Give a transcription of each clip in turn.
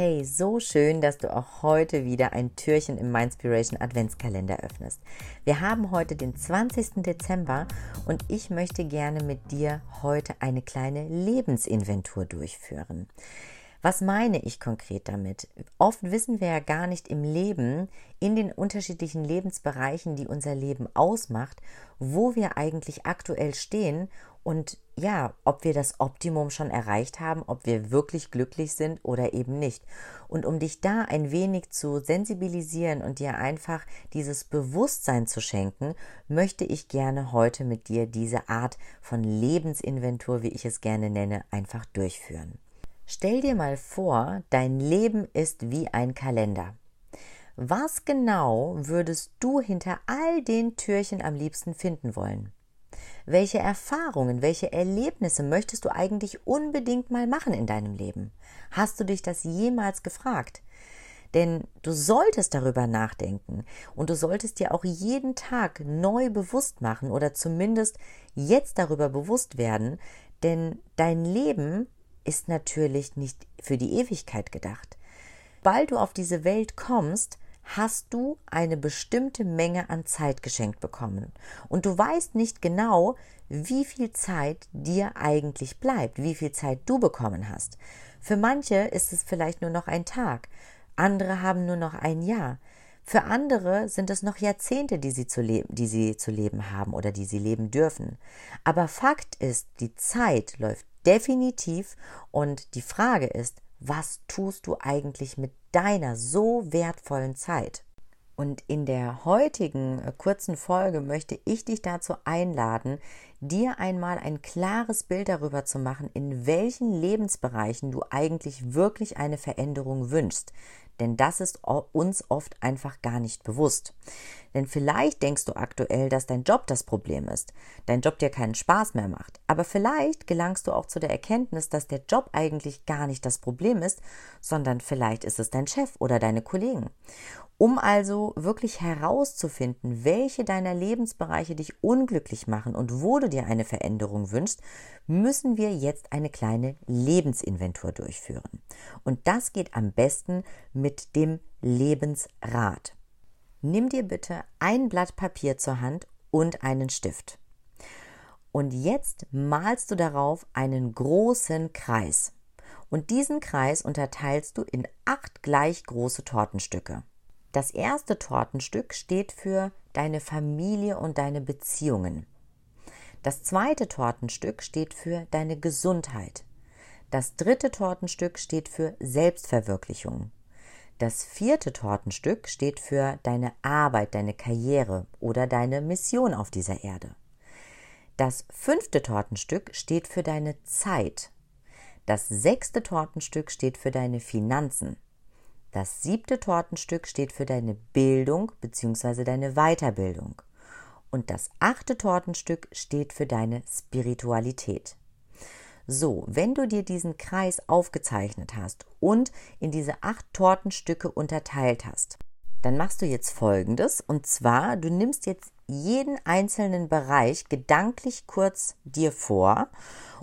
Hey, so schön, dass du auch heute wieder ein Türchen im Mindspiration Adventskalender öffnest. Wir haben heute den 20. Dezember und ich möchte gerne mit dir heute eine kleine Lebensinventur durchführen. Was meine ich konkret damit? Oft wissen wir ja gar nicht im Leben, in den unterschiedlichen Lebensbereichen, die unser Leben ausmacht, wo wir eigentlich aktuell stehen und ja, ob wir das Optimum schon erreicht haben, ob wir wirklich glücklich sind oder eben nicht. Und um dich da ein wenig zu sensibilisieren und dir einfach dieses Bewusstsein zu schenken, möchte ich gerne heute mit dir diese Art von Lebensinventur, wie ich es gerne nenne, einfach durchführen. Stell dir mal vor, dein Leben ist wie ein Kalender. Was genau würdest du hinter all den Türchen am liebsten finden wollen? Welche Erfahrungen, welche Erlebnisse möchtest du eigentlich unbedingt mal machen in deinem Leben? Hast du dich das jemals gefragt? Denn du solltest darüber nachdenken und du solltest dir auch jeden Tag neu bewusst machen oder zumindest jetzt darüber bewusst werden, denn dein Leben ist natürlich nicht für die Ewigkeit gedacht. Bald du auf diese Welt kommst, hast du eine bestimmte Menge an Zeit geschenkt bekommen. Und du weißt nicht genau, wie viel Zeit dir eigentlich bleibt, wie viel Zeit du bekommen hast. Für manche ist es vielleicht nur noch ein Tag, andere haben nur noch ein Jahr. Für andere sind es noch Jahrzehnte, die sie, zu leben, die sie zu leben haben oder die sie leben dürfen. Aber Fakt ist, die Zeit läuft definitiv und die Frage ist, was tust du eigentlich mit deiner so wertvollen Zeit? Und in der heutigen äh, kurzen Folge möchte ich dich dazu einladen, dir einmal ein klares Bild darüber zu machen, in welchen Lebensbereichen du eigentlich wirklich eine Veränderung wünschst. Denn das ist uns oft einfach gar nicht bewusst. Denn vielleicht denkst du aktuell, dass dein Job das Problem ist, dein Job dir keinen Spaß mehr macht. Aber vielleicht gelangst du auch zu der Erkenntnis, dass der Job eigentlich gar nicht das Problem ist, sondern vielleicht ist es dein Chef oder deine Kollegen. Um also wirklich herauszufinden, welche deiner Lebensbereiche dich unglücklich machen und wo du dir eine Veränderung wünschst, müssen wir jetzt eine kleine Lebensinventur durchführen. Und das geht am besten mit dem Lebensrat. Nimm dir bitte ein Blatt Papier zur Hand und einen Stift. Und jetzt malst du darauf einen großen Kreis. Und diesen Kreis unterteilst du in acht gleich große Tortenstücke. Das erste Tortenstück steht für deine Familie und deine Beziehungen. Das zweite Tortenstück steht für deine Gesundheit. Das dritte Tortenstück steht für Selbstverwirklichung. Das vierte Tortenstück steht für deine Arbeit, deine Karriere oder deine Mission auf dieser Erde. Das fünfte Tortenstück steht für deine Zeit. Das sechste Tortenstück steht für deine Finanzen. Das siebte Tortenstück steht für deine Bildung bzw. deine Weiterbildung. Und das achte Tortenstück steht für deine Spiritualität. So, wenn du dir diesen Kreis aufgezeichnet hast und in diese acht Tortenstücke unterteilt hast, dann machst du jetzt Folgendes. Und zwar, du nimmst jetzt jeden einzelnen Bereich gedanklich kurz dir vor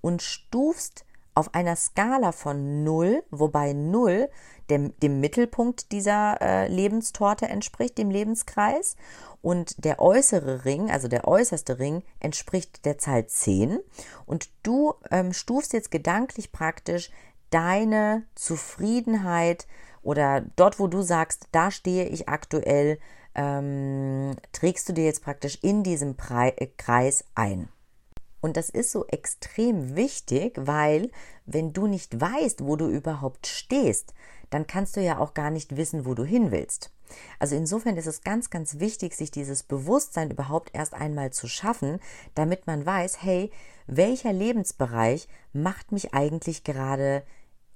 und stufst auf einer Skala von 0, wobei 0 dem, dem Mittelpunkt dieser äh, Lebenstorte entspricht, dem Lebenskreis. Und der äußere Ring, also der äußerste Ring, entspricht der Zahl 10. Und du ähm, stufst jetzt gedanklich praktisch deine Zufriedenheit oder dort, wo du sagst, da stehe ich aktuell, ähm, trägst du dir jetzt praktisch in diesem Pre Kreis ein. Und das ist so extrem wichtig, weil wenn du nicht weißt, wo du überhaupt stehst, dann kannst du ja auch gar nicht wissen, wo du hin willst. Also insofern ist es ganz, ganz wichtig, sich dieses Bewusstsein überhaupt erst einmal zu schaffen, damit man weiß, hey, welcher Lebensbereich macht mich eigentlich gerade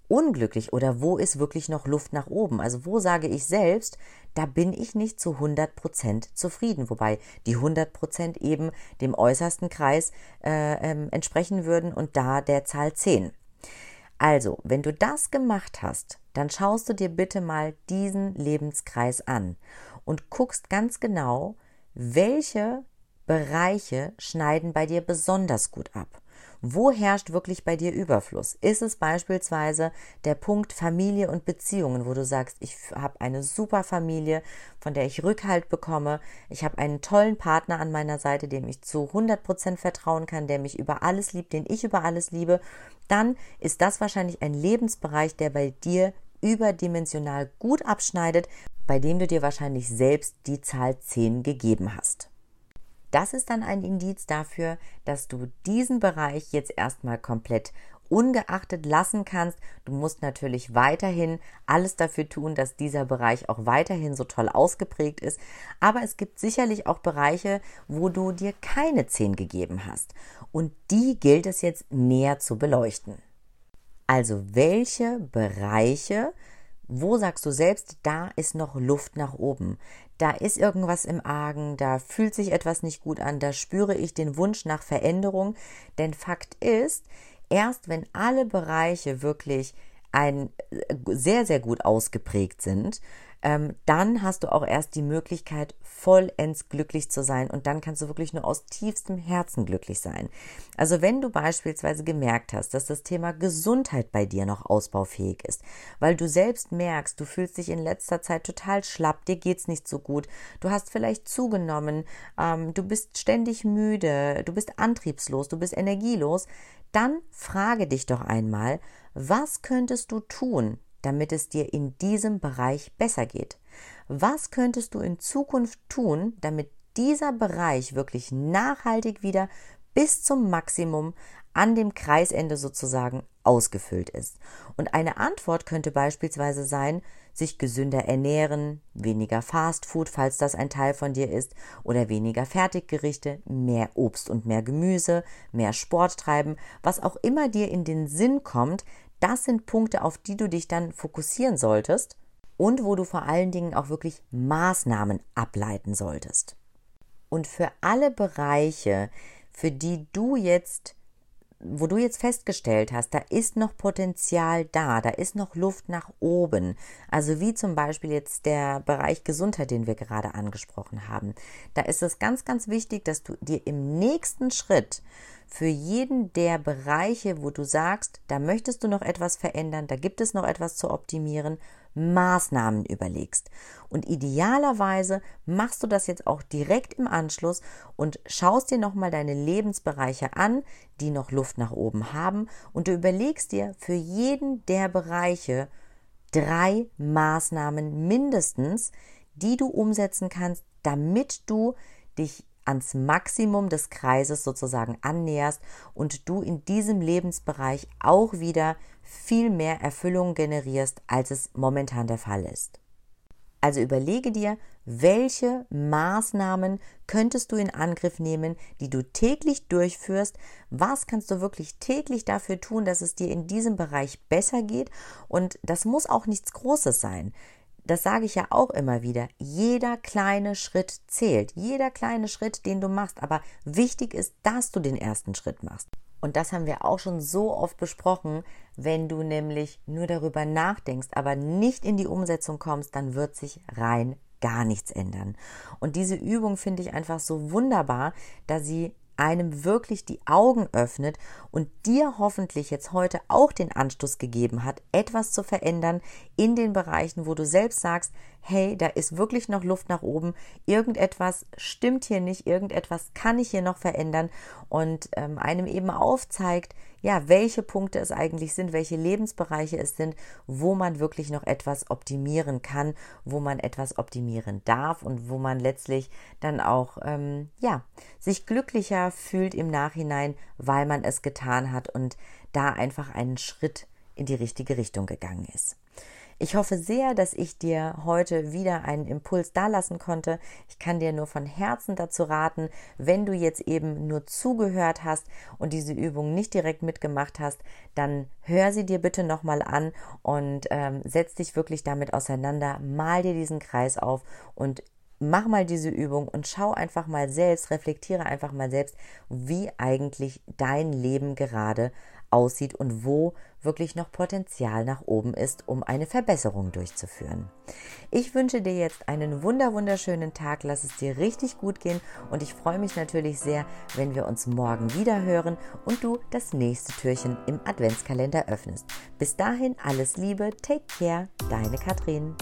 unglücklich oder wo ist wirklich noch Luft nach oben? Also wo sage ich selbst, da bin ich nicht zu 100% zufrieden, wobei die 100% eben dem äußersten Kreis äh, äh, entsprechen würden und da der Zahl 10. Also, wenn du das gemacht hast, dann schaust du dir bitte mal diesen Lebenskreis an und guckst ganz genau, welche Bereiche schneiden bei dir besonders gut ab. Wo herrscht wirklich bei dir Überfluss? Ist es beispielsweise der Punkt Familie und Beziehungen, wo du sagst, ich habe eine super Familie, von der ich Rückhalt bekomme, ich habe einen tollen Partner an meiner Seite, dem ich zu 100% vertrauen kann, der mich über alles liebt, den ich über alles liebe, dann ist das wahrscheinlich ein Lebensbereich, der bei dir überdimensional gut abschneidet, bei dem du dir wahrscheinlich selbst die Zahl 10 gegeben hast. Das ist dann ein Indiz dafür, dass du diesen Bereich jetzt erstmal komplett ungeachtet lassen kannst. Du musst natürlich weiterhin alles dafür tun, dass dieser Bereich auch weiterhin so toll ausgeprägt ist. Aber es gibt sicherlich auch Bereiche, wo du dir keine 10 gegeben hast. Und die gilt es jetzt näher zu beleuchten. Also welche Bereiche wo sagst du selbst, da ist noch Luft nach oben? Da ist irgendwas im Argen, da fühlt sich etwas nicht gut an, da spüre ich den Wunsch nach Veränderung. Denn Fakt ist, erst wenn alle Bereiche wirklich ein äh, sehr, sehr gut ausgeprägt sind, ähm, dann hast du auch erst die Möglichkeit, vollends glücklich zu sein und dann kannst du wirklich nur aus tiefstem Herzen glücklich sein. Also wenn du beispielsweise gemerkt hast, dass das Thema Gesundheit bei dir noch ausbaufähig ist, weil du selbst merkst, du fühlst dich in letzter Zeit total schlapp, dir geht's nicht so gut, du hast vielleicht zugenommen, ähm, du bist ständig müde, du bist antriebslos, du bist energielos, dann frage dich doch einmal, was könntest du tun, damit es dir in diesem Bereich besser geht? Was könntest du in Zukunft tun, damit dieser Bereich wirklich nachhaltig wieder bis zum Maximum an dem Kreisende sozusagen ausgefüllt ist. Und eine Antwort könnte beispielsweise sein, sich gesünder ernähren, weniger Fastfood, falls das ein Teil von dir ist, oder weniger Fertiggerichte, mehr Obst und mehr Gemüse, mehr Sport treiben, was auch immer dir in den Sinn kommt, das sind Punkte, auf die du dich dann fokussieren solltest und wo du vor allen Dingen auch wirklich Maßnahmen ableiten solltest. Und für alle Bereiche, für die du jetzt wo du jetzt festgestellt hast, da ist noch Potenzial da, da ist noch Luft nach oben. Also wie zum Beispiel jetzt der Bereich Gesundheit, den wir gerade angesprochen haben. Da ist es ganz, ganz wichtig, dass du dir im nächsten Schritt für jeden der Bereiche, wo du sagst, da möchtest du noch etwas verändern, da gibt es noch etwas zu optimieren, Maßnahmen überlegst. Und idealerweise machst du das jetzt auch direkt im Anschluss und schaust dir nochmal deine Lebensbereiche an, die noch Luft nach oben haben und du überlegst dir für jeden der Bereiche drei Maßnahmen mindestens, die du umsetzen kannst, damit du dich ans Maximum des Kreises sozusagen annäherst und du in diesem Lebensbereich auch wieder viel mehr Erfüllung generierst, als es momentan der Fall ist. Also überlege dir, welche Maßnahmen könntest du in Angriff nehmen, die du täglich durchführst? Was kannst du wirklich täglich dafür tun, dass es dir in diesem Bereich besser geht? Und das muss auch nichts Großes sein das sage ich ja auch immer wieder, jeder kleine Schritt zählt, jeder kleine Schritt, den du machst, aber wichtig ist, dass du den ersten Schritt machst. Und das haben wir auch schon so oft besprochen, wenn du nämlich nur darüber nachdenkst, aber nicht in die Umsetzung kommst, dann wird sich rein gar nichts ändern. Und diese Übung finde ich einfach so wunderbar, da sie einem wirklich die Augen öffnet und dir hoffentlich jetzt heute auch den Anstoß gegeben hat, etwas zu verändern in den Bereichen, wo du selbst sagst, hey, da ist wirklich noch Luft nach oben, irgendetwas stimmt hier nicht, irgendetwas kann ich hier noch verändern. Und ähm, einem eben aufzeigt, ja, welche Punkte es eigentlich sind, welche Lebensbereiche es sind, wo man wirklich noch etwas optimieren kann, wo man etwas optimieren darf und wo man letztlich dann auch, ähm, ja, sich glücklicher fühlt im Nachhinein, weil man es getan hat und da einfach einen Schritt in die richtige Richtung gegangen ist. Ich hoffe sehr, dass ich dir heute wieder einen Impuls dalassen konnte. Ich kann dir nur von Herzen dazu raten, wenn du jetzt eben nur zugehört hast und diese Übung nicht direkt mitgemacht hast, dann hör sie dir bitte nochmal an und ähm, setz dich wirklich damit auseinander, mal dir diesen Kreis auf und mach mal diese Übung und schau einfach mal selbst, reflektiere einfach mal selbst, wie eigentlich dein Leben gerade aussieht und wo wirklich noch Potenzial nach oben ist, um eine Verbesserung durchzuführen. Ich wünsche dir jetzt einen wunder wunderschönen Tag, lass es dir richtig gut gehen und ich freue mich natürlich sehr, wenn wir uns morgen wieder hören und du das nächste Türchen im Adventskalender öffnest. Bis dahin alles Liebe, take care, deine Katrin.